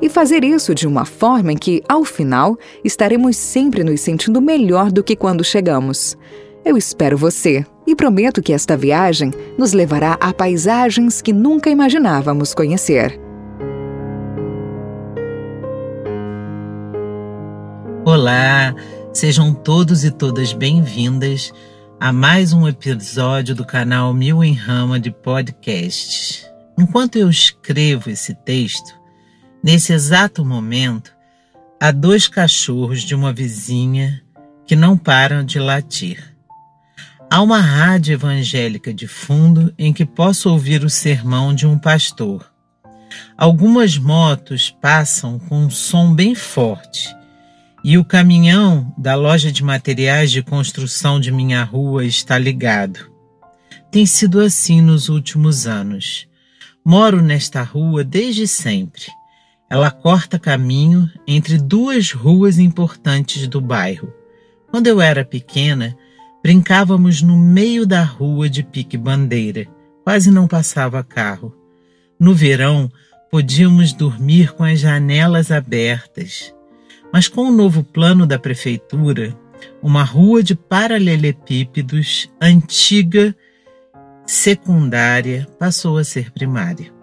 e fazer isso de uma forma em que, ao final, estaremos sempre nos sentindo melhor do que quando chegamos. Eu espero você e prometo que esta viagem nos levará a paisagens que nunca imaginávamos conhecer. Olá, sejam todos e todas bem-vindas a mais um episódio do canal Mil em Rama de Podcasts. Enquanto eu escrevo esse texto, Nesse exato momento, há dois cachorros de uma vizinha que não param de latir. Há uma rádio evangélica de fundo em que posso ouvir o sermão de um pastor. Algumas motos passam com um som bem forte e o caminhão da loja de materiais de construção de minha rua está ligado. Tem sido assim nos últimos anos. Moro nesta rua desde sempre ela corta caminho entre duas ruas importantes do bairro. Quando eu era pequena, brincávamos no meio da rua de pique-bandeira. Quase não passava carro. No verão, podíamos dormir com as janelas abertas. Mas com o novo plano da prefeitura, uma rua de paralelepípedos antiga, secundária, passou a ser primária.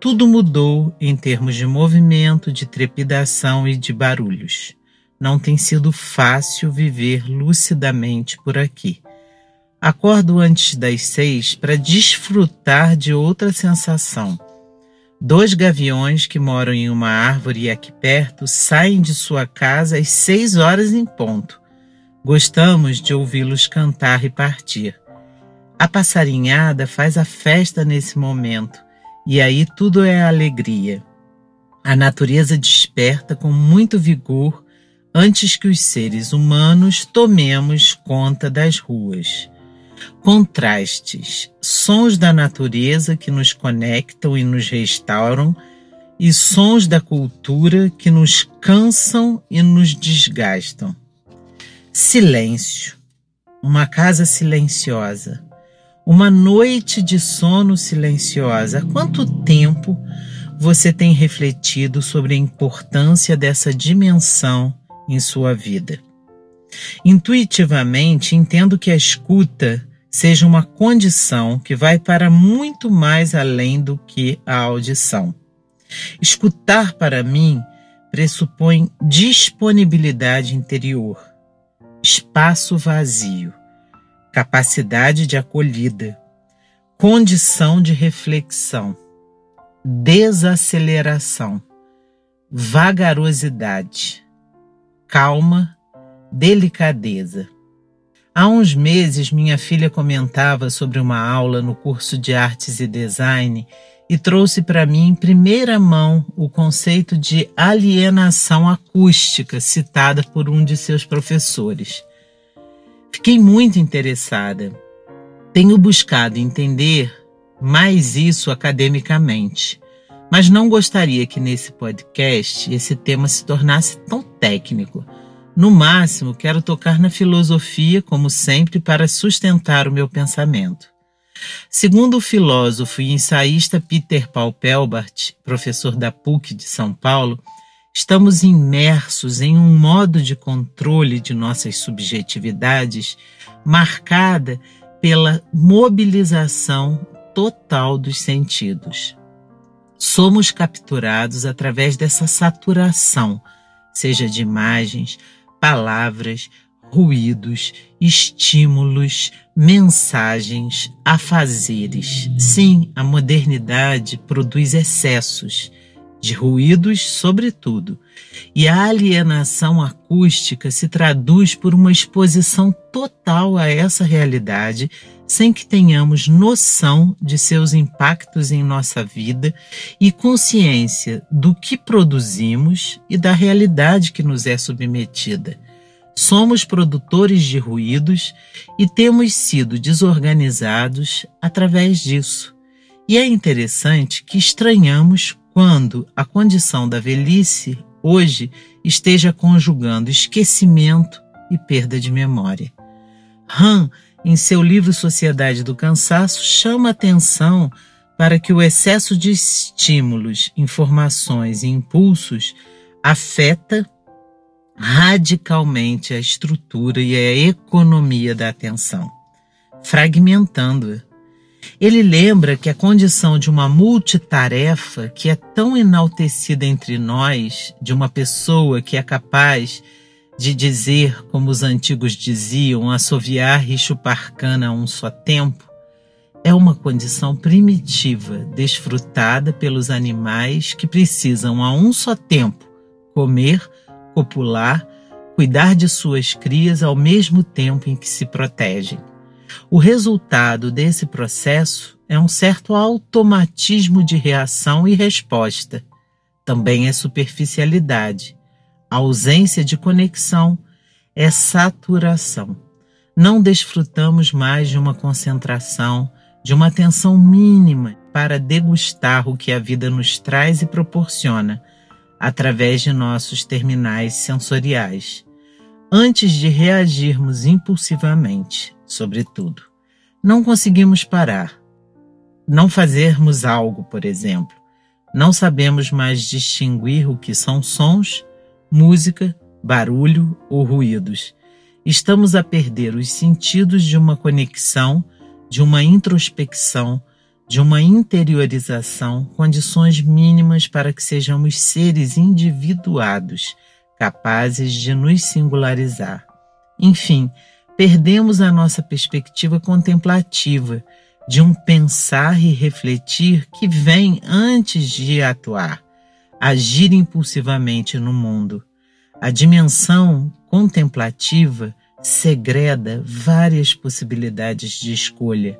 Tudo mudou em termos de movimento, de trepidação e de barulhos. Não tem sido fácil viver lucidamente por aqui. Acordo antes das seis para desfrutar de outra sensação. Dois gaviões que moram em uma árvore aqui perto saem de sua casa às seis horas em ponto. Gostamos de ouvi-los cantar e partir. A passarinhada faz a festa nesse momento e aí tudo é alegria. A natureza desperta com muito vigor antes que os seres humanos tomemos conta das ruas. Contrastes, sons da natureza que nos conectam e nos restauram, e sons da cultura que nos cansam e nos desgastam. Silêncio, uma casa silenciosa uma noite de sono silenciosa. Há quanto tempo você tem refletido sobre a importância dessa dimensão em sua vida? Intuitivamente, entendo que a escuta seja uma condição que vai para muito mais além do que a audição. Escutar para mim pressupõe disponibilidade interior, espaço vazio capacidade de acolhida, condição de reflexão, desaceleração, vagarosidade, calma, delicadeza. Há uns meses, minha filha comentava sobre uma aula no curso de Artes e Design e trouxe para mim em primeira mão o conceito de alienação acústica citada por um de seus professores. Fiquei muito interessada. Tenho buscado entender mais isso academicamente, mas não gostaria que nesse podcast esse tema se tornasse tão técnico. No máximo, quero tocar na filosofia, como sempre, para sustentar o meu pensamento. Segundo o filósofo e ensaísta Peter Paul Pelbart, professor da PUC de São Paulo, Estamos imersos em um modo de controle de nossas subjetividades marcada pela mobilização total dos sentidos. Somos capturados através dessa saturação, seja de imagens, palavras, ruídos, estímulos, mensagens, afazeres. Sim, a modernidade produz excessos de ruídos, sobretudo, e a alienação acústica se traduz por uma exposição total a essa realidade, sem que tenhamos noção de seus impactos em nossa vida e consciência do que produzimos e da realidade que nos é submetida. Somos produtores de ruídos e temos sido desorganizados através disso. E é interessante que estranhamos quando a condição da velhice hoje esteja conjugando esquecimento e perda de memória. Han, em seu livro Sociedade do Cansaço, chama atenção para que o excesso de estímulos, informações e impulsos afeta radicalmente a estrutura e a economia da atenção, fragmentando-a ele lembra que a condição de uma multitarefa que é tão enaltecida entre nós, de uma pessoa que é capaz de dizer, como os antigos diziam, assoviar e chupar cana a um só tempo, é uma condição primitiva, desfrutada pelos animais que precisam a um só tempo comer, copular, cuidar de suas crias ao mesmo tempo em que se protegem. O resultado desse processo é um certo automatismo de reação e resposta. Também é superficialidade. Ausência de conexão é saturação. Não desfrutamos mais de uma concentração, de uma atenção mínima para degustar o que a vida nos traz e proporciona através de nossos terminais sensoriais, antes de reagirmos impulsivamente sobretudo. Não conseguimos parar. Não fazermos algo, por exemplo. Não sabemos mais distinguir o que são sons, música, barulho ou ruídos. Estamos a perder os sentidos de uma conexão, de uma introspecção, de uma interiorização, condições mínimas para que sejamos seres individuados, capazes de nos singularizar. Enfim, perdemos a nossa perspectiva contemplativa de um pensar e refletir que vem antes de atuar, agir impulsivamente no mundo. A dimensão contemplativa segreda várias possibilidades de escolha,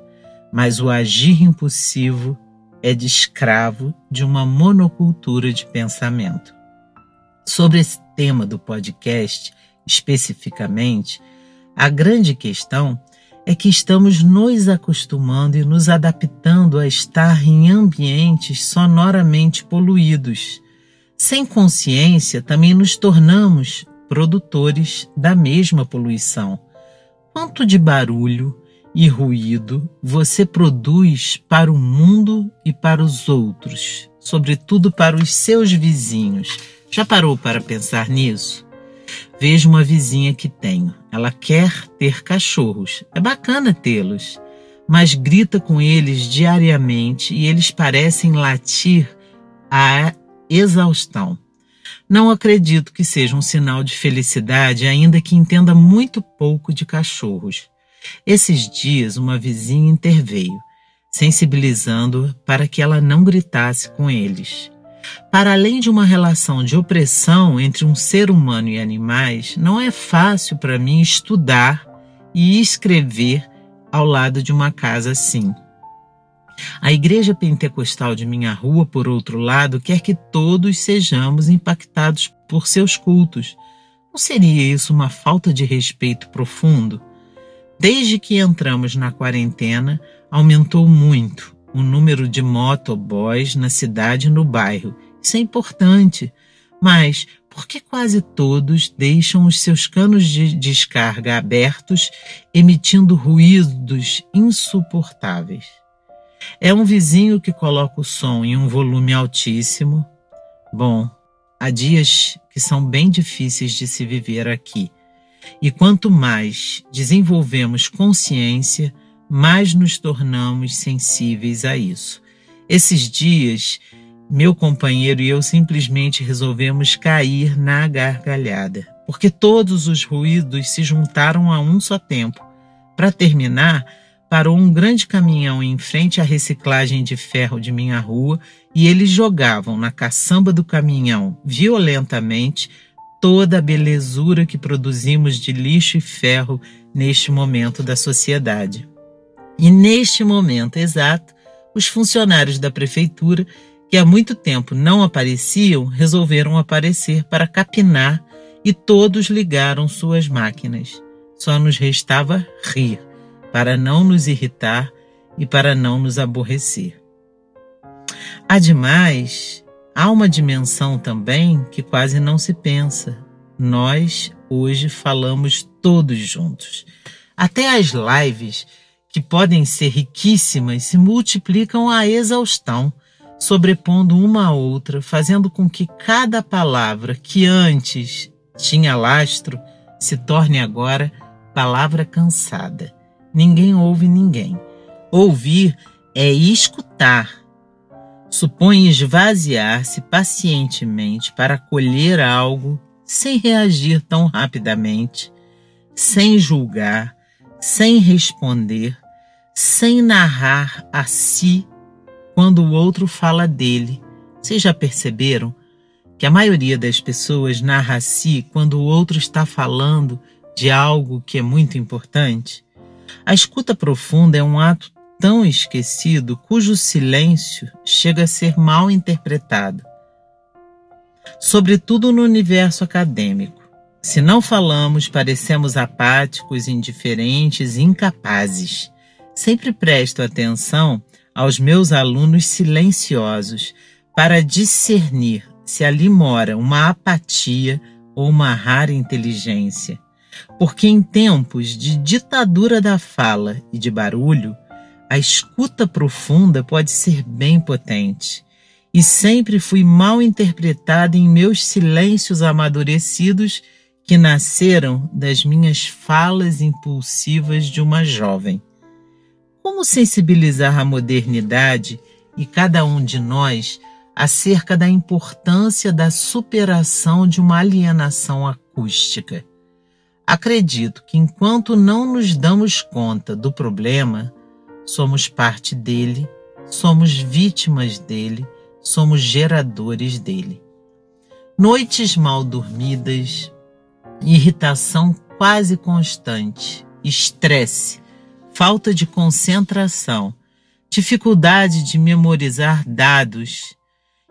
mas o agir impulsivo é de escravo de uma monocultura de pensamento. Sobre esse tema do podcast, especificamente, a grande questão é que estamos nos acostumando e nos adaptando a estar em ambientes sonoramente poluídos. Sem consciência, também nos tornamos produtores da mesma poluição. Quanto de barulho e ruído você produz para o mundo e para os outros, sobretudo para os seus vizinhos? Já parou para pensar nisso? Vejo uma vizinha que tenho. Ela quer ter cachorros. É bacana tê-los, mas grita com eles diariamente e eles parecem latir a exaustão. Não acredito que seja um sinal de felicidade, ainda que entenda muito pouco de cachorros. Esses dias, uma vizinha interveio, sensibilizando-a para que ela não gritasse com eles. Para além de uma relação de opressão entre um ser humano e animais, não é fácil para mim estudar e escrever ao lado de uma casa assim. A igreja pentecostal de minha rua, por outro lado, quer que todos sejamos impactados por seus cultos. Não seria isso uma falta de respeito profundo? Desde que entramos na quarentena, aumentou muito o número de motoboys na cidade e no bairro. Isso é importante, mas por que quase todos deixam os seus canos de descarga abertos, emitindo ruídos insuportáveis? É um vizinho que coloca o som em um volume altíssimo? Bom, há dias que são bem difíceis de se viver aqui. E quanto mais desenvolvemos consciência, mais nos tornamos sensíveis a isso. Esses dias, meu companheiro e eu simplesmente resolvemos cair na gargalhada, porque todos os ruídos se juntaram a um só tempo. Para terminar, parou um grande caminhão em frente à reciclagem de ferro de minha rua e eles jogavam na caçamba do caminhão violentamente toda a belezura que produzimos de lixo e ferro neste momento da sociedade. E neste momento exato, os funcionários da prefeitura, que há muito tempo não apareciam, resolveram aparecer para capinar e todos ligaram suas máquinas. Só nos restava rir para não nos irritar e para não nos aborrecer. Ademais, há uma dimensão também que quase não se pensa. Nós hoje falamos todos juntos. Até as lives, que podem ser riquíssimas, se multiplicam à exaustão, sobrepondo uma a outra, fazendo com que cada palavra que antes tinha lastro se torne agora palavra cansada ninguém ouve ninguém. Ouvir é escutar. Supõe esvaziar-se pacientemente para colher algo sem reagir tão rapidamente, sem julgar, sem responder, sem narrar a si quando o outro fala dele. Vocês já perceberam que a maioria das pessoas narra a si quando o outro está falando de algo que é muito importante? A escuta profunda é um ato tão esquecido cujo silêncio chega a ser mal interpretado, sobretudo no universo acadêmico. Se não falamos, parecemos apáticos, indiferentes, incapazes. Sempre presto atenção aos meus alunos silenciosos para discernir se ali mora uma apatia ou uma rara inteligência porque em tempos de ditadura da fala e de barulho, a escuta profunda pode ser bem potente. E sempre fui mal interpretada em meus silêncios amadurecidos que nasceram das minhas falas impulsivas de uma jovem. Como sensibilizar a modernidade e cada um de nós acerca da importância da superação de uma alienação acústica? Acredito que enquanto não nos damos conta do problema, somos parte dele, somos vítimas dele, somos geradores dele. Noites mal dormidas, irritação quase constante, estresse, falta de concentração, dificuldade de memorizar dados,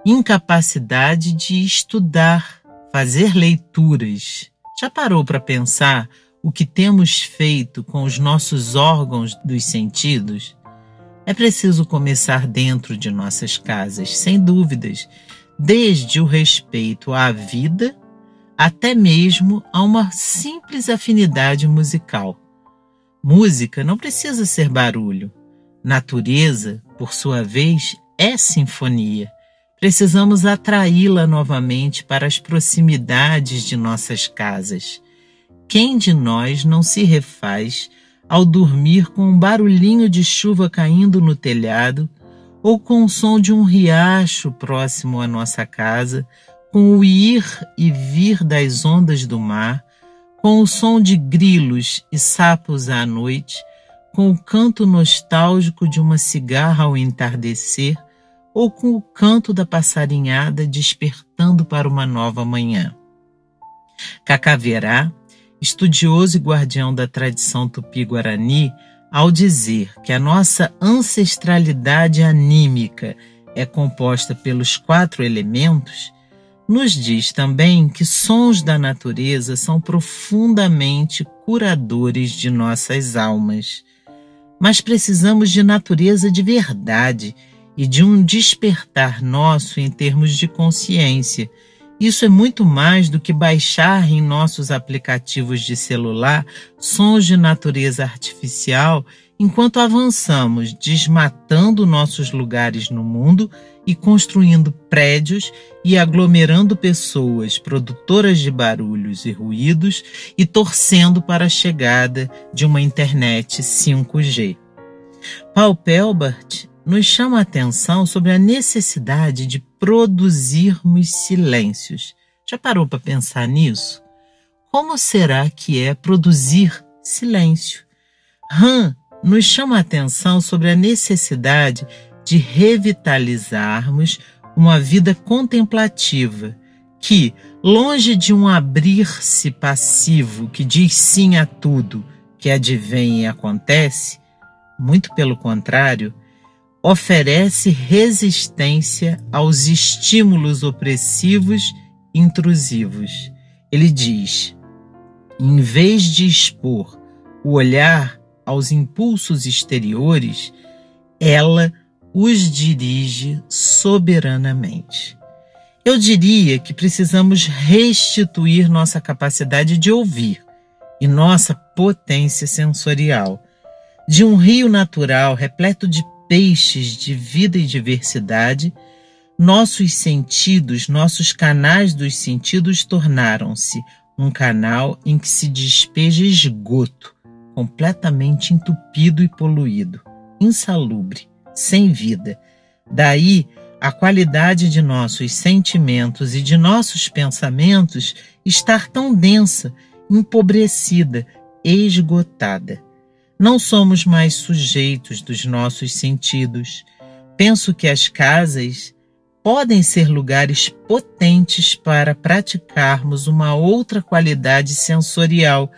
incapacidade de estudar, fazer leituras já parou para pensar o que temos feito com os nossos órgãos dos sentidos? É preciso começar dentro de nossas casas, sem dúvidas, desde o respeito à vida até mesmo a uma simples afinidade musical. Música não precisa ser barulho. Natureza, por sua vez, é sinfonia. Precisamos atraí-la novamente para as proximidades de nossas casas. Quem de nós não se refaz ao dormir com um barulhinho de chuva caindo no telhado ou com o som de um riacho próximo à nossa casa, com o ir e vir das ondas do mar, com o som de grilos e sapos à noite, com o canto nostálgico de uma cigarra ao entardecer, ou com o canto da passarinhada despertando para uma nova manhã. Cacaverá, estudioso e guardião da tradição tupi-guarani, ao dizer que a nossa ancestralidade anímica é composta pelos quatro elementos, nos diz também que sons da natureza são profundamente curadores de nossas almas. Mas precisamos de natureza de verdade e de um despertar nosso em termos de consciência. Isso é muito mais do que baixar em nossos aplicativos de celular sons de natureza artificial enquanto avançamos desmatando nossos lugares no mundo e construindo prédios e aglomerando pessoas produtoras de barulhos e ruídos e torcendo para a chegada de uma internet 5G. Paul Pelbart nos chama a atenção sobre a necessidade de produzirmos silêncios. Já parou para pensar nisso? Como será que é produzir silêncio? Han nos chama a atenção sobre a necessidade de revitalizarmos uma vida contemplativa que, longe de um abrir-se passivo que diz sim a tudo que advém e acontece, muito pelo contrário, oferece resistência aos estímulos opressivos e intrusivos. Ele diz: em vez de expor o olhar aos impulsos exteriores, ela os dirige soberanamente. Eu diria que precisamos restituir nossa capacidade de ouvir e nossa potência sensorial. De um rio natural repleto de peixes de vida e diversidade, nossos sentidos, nossos canais dos sentidos tornaram-se um canal em que se despeja esgoto, completamente entupido e poluído, insalubre, sem vida. Daí a qualidade de nossos sentimentos e de nossos pensamentos estar tão densa, empobrecida, esgotada. Não somos mais sujeitos dos nossos sentidos. Penso que as casas podem ser lugares potentes para praticarmos uma outra qualidade sensorial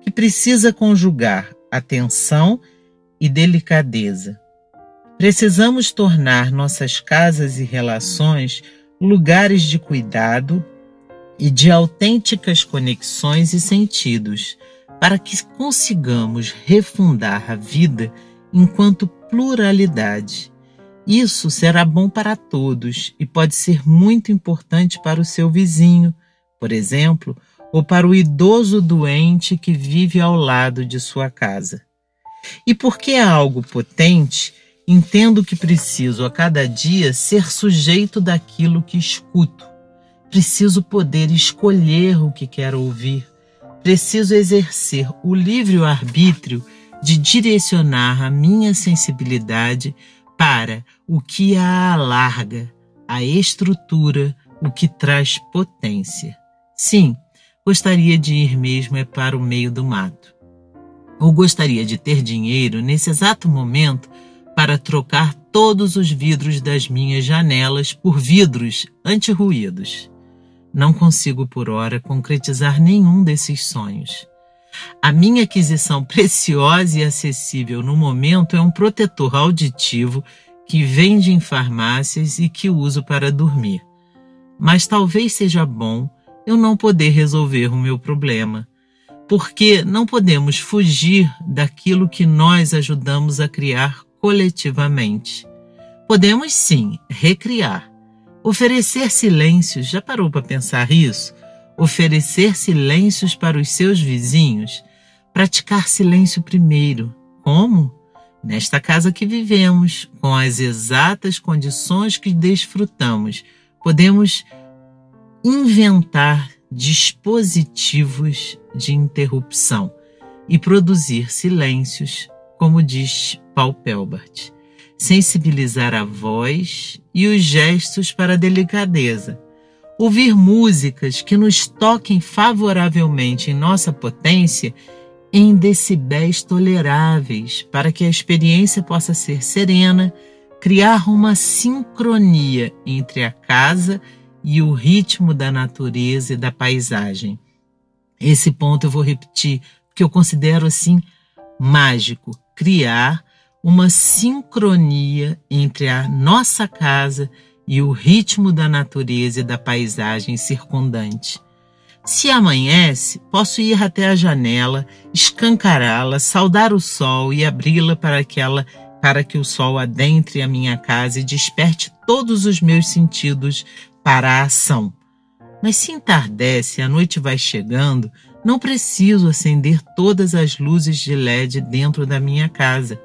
que precisa conjugar atenção e delicadeza. Precisamos tornar nossas casas e relações lugares de cuidado e de autênticas conexões e sentidos, para que consigamos refundar a vida enquanto pluralidade isso será bom para todos e pode ser muito importante para o seu vizinho, por exemplo, ou para o idoso doente que vive ao lado de sua casa. E porque é algo potente, entendo que preciso a cada dia ser sujeito daquilo que escuto. Preciso poder escolher o que quero ouvir. Preciso exercer o livre arbítrio de direcionar a minha sensibilidade para o que a alarga, a estrutura, o que traz potência. Sim, gostaria de ir mesmo é para o meio do mato. Ou gostaria de ter dinheiro nesse exato momento para trocar todos os vidros das minhas janelas por vidros anti-ruídos. Não consigo por hora concretizar nenhum desses sonhos. A minha aquisição preciosa e acessível no momento é um protetor auditivo que vende em farmácias e que uso para dormir. Mas talvez seja bom eu não poder resolver o meu problema, porque não podemos fugir daquilo que nós ajudamos a criar coletivamente. Podemos sim recriar, oferecer silêncios. Já parou para pensar isso? oferecer silêncios para os seus vizinhos, praticar silêncio primeiro. Como? Nesta casa que vivemos, com as exatas condições que desfrutamos, podemos inventar dispositivos de interrupção e produzir silêncios, como diz Paul Pelbart. Sensibilizar a voz e os gestos para a delicadeza ouvir músicas que nos toquem favoravelmente em nossa potência em decibéis toleráveis, para que a experiência possa ser serena, criar uma sincronia entre a casa e o ritmo da natureza e da paisagem. Esse ponto eu vou repetir, porque eu considero assim mágico, criar uma sincronia entre a nossa casa e e o ritmo da natureza e da paisagem circundante. Se amanhece, posso ir até a janela, escancará-la, saudar o sol e abri-la para que ela para que o sol adentre a minha casa e desperte todos os meus sentidos para a ação. Mas se entardece e a noite vai chegando, não preciso acender todas as luzes de LED dentro da minha casa.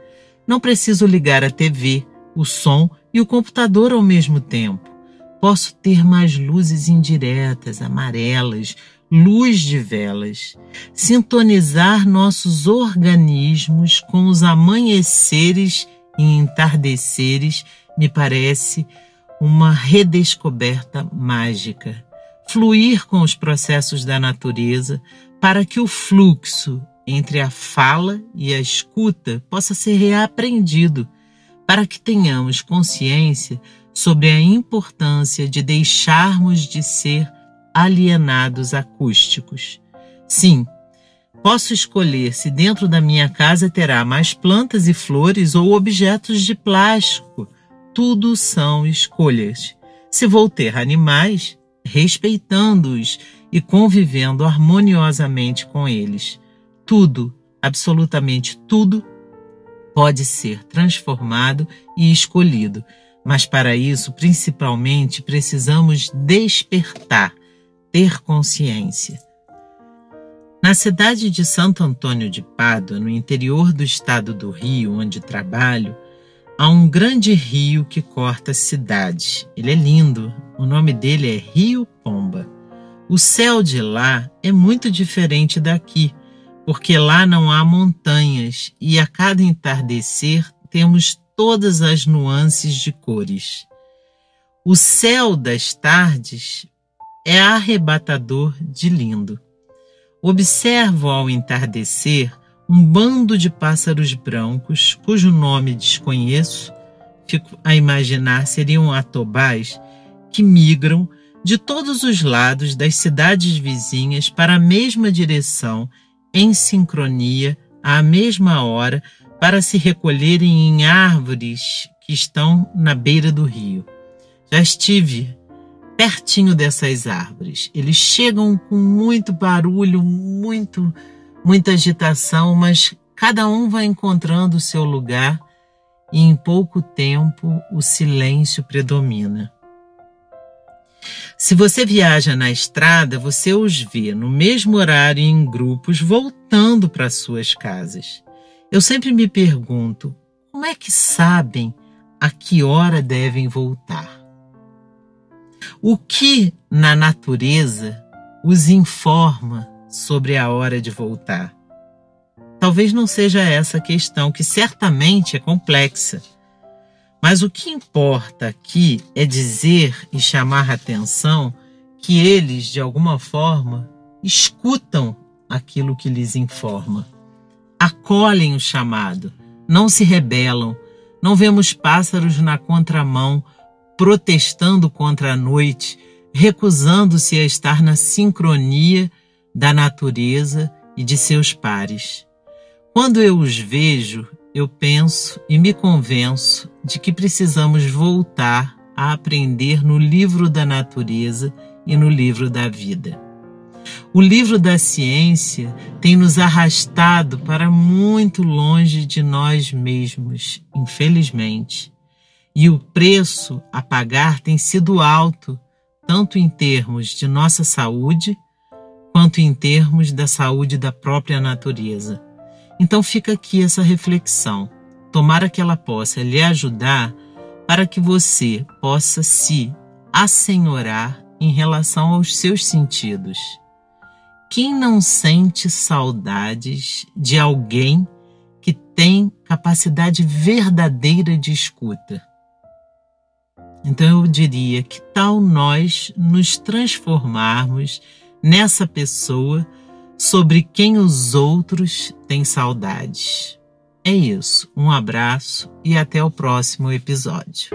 Não preciso ligar a TV, o som e o computador ao mesmo tempo. Posso ter mais luzes indiretas, amarelas, luz de velas, sintonizar nossos organismos com os amanheceres e entardeceres me parece uma redescoberta mágica. Fluir com os processos da natureza para que o fluxo entre a fala e a escuta possa ser reaprendido, para que tenhamos consciência sobre a importância de deixarmos de ser alienados acústicos. Sim, posso escolher se dentro da minha casa terá mais plantas e flores ou objetos de plástico. Tudo são escolhas. Se vou ter animais, respeitando-os e convivendo harmoniosamente com eles. Tudo, absolutamente tudo, pode ser transformado e escolhido, mas para isso, principalmente, precisamos despertar, ter consciência. Na cidade de Santo Antônio de Pádua, no interior do estado do Rio, onde trabalho, há um grande rio que corta a cidade. Ele é lindo, o nome dele é Rio Pomba. O céu de lá é muito diferente daqui, porque lá não há montanhas e a cada entardecer temos todas as nuances de cores. O céu das tardes é arrebatador de lindo. Observo ao entardecer um bando de pássaros brancos, cujo nome desconheço, fico a imaginar seriam atobás, que migram de todos os lados das cidades vizinhas para a mesma direção, em sincronia, à mesma hora, para se recolherem em árvores que estão na beira do rio. Já estive pertinho dessas árvores. Eles chegam com muito barulho, muito muita agitação, mas cada um vai encontrando o seu lugar e em pouco tempo o silêncio predomina. Se você viaja na estrada, você os vê no mesmo horário em grupos voltando para suas casas. Eu sempre me pergunto: como é que sabem a que hora devem voltar? O que na natureza os informa sobre a hora de voltar? Talvez não seja essa a questão, que certamente é complexa mas o que importa aqui é dizer e chamar a atenção que eles, de alguma forma, escutam aquilo que lhes informa. Acolhem o chamado, não se rebelam. Não vemos pássaros na contramão, protestando contra a noite, recusando-se a estar na sincronia da natureza e de seus pares. Quando eu os vejo, eu penso e me convenço de que precisamos voltar a aprender no livro da natureza e no livro da vida. O livro da ciência tem nos arrastado para muito longe de nós mesmos, infelizmente. E o preço a pagar tem sido alto, tanto em termos de nossa saúde, quanto em termos da saúde da própria natureza. Então fica aqui essa reflexão. Tomara que ela possa lhe ajudar para que você possa se assenhorar em relação aos seus sentidos. Quem não sente saudades de alguém que tem capacidade verdadeira de escuta? Então eu diria que tal nós nos transformarmos nessa pessoa sobre quem os outros têm saudades. É isso, um abraço e até o próximo episódio.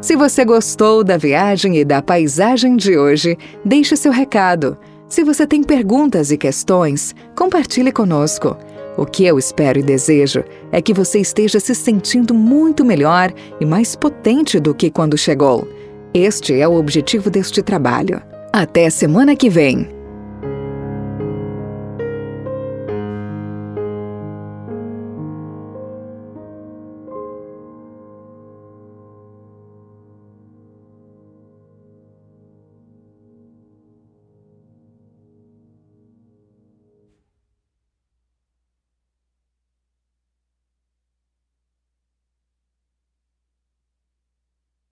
Se você gostou da viagem e da paisagem de hoje, deixe seu recado. Se você tem perguntas e questões, compartilhe conosco. O que eu espero e desejo é que você esteja se sentindo muito melhor e mais potente do que quando chegou. Este é o objetivo deste trabalho. Até semana que vem!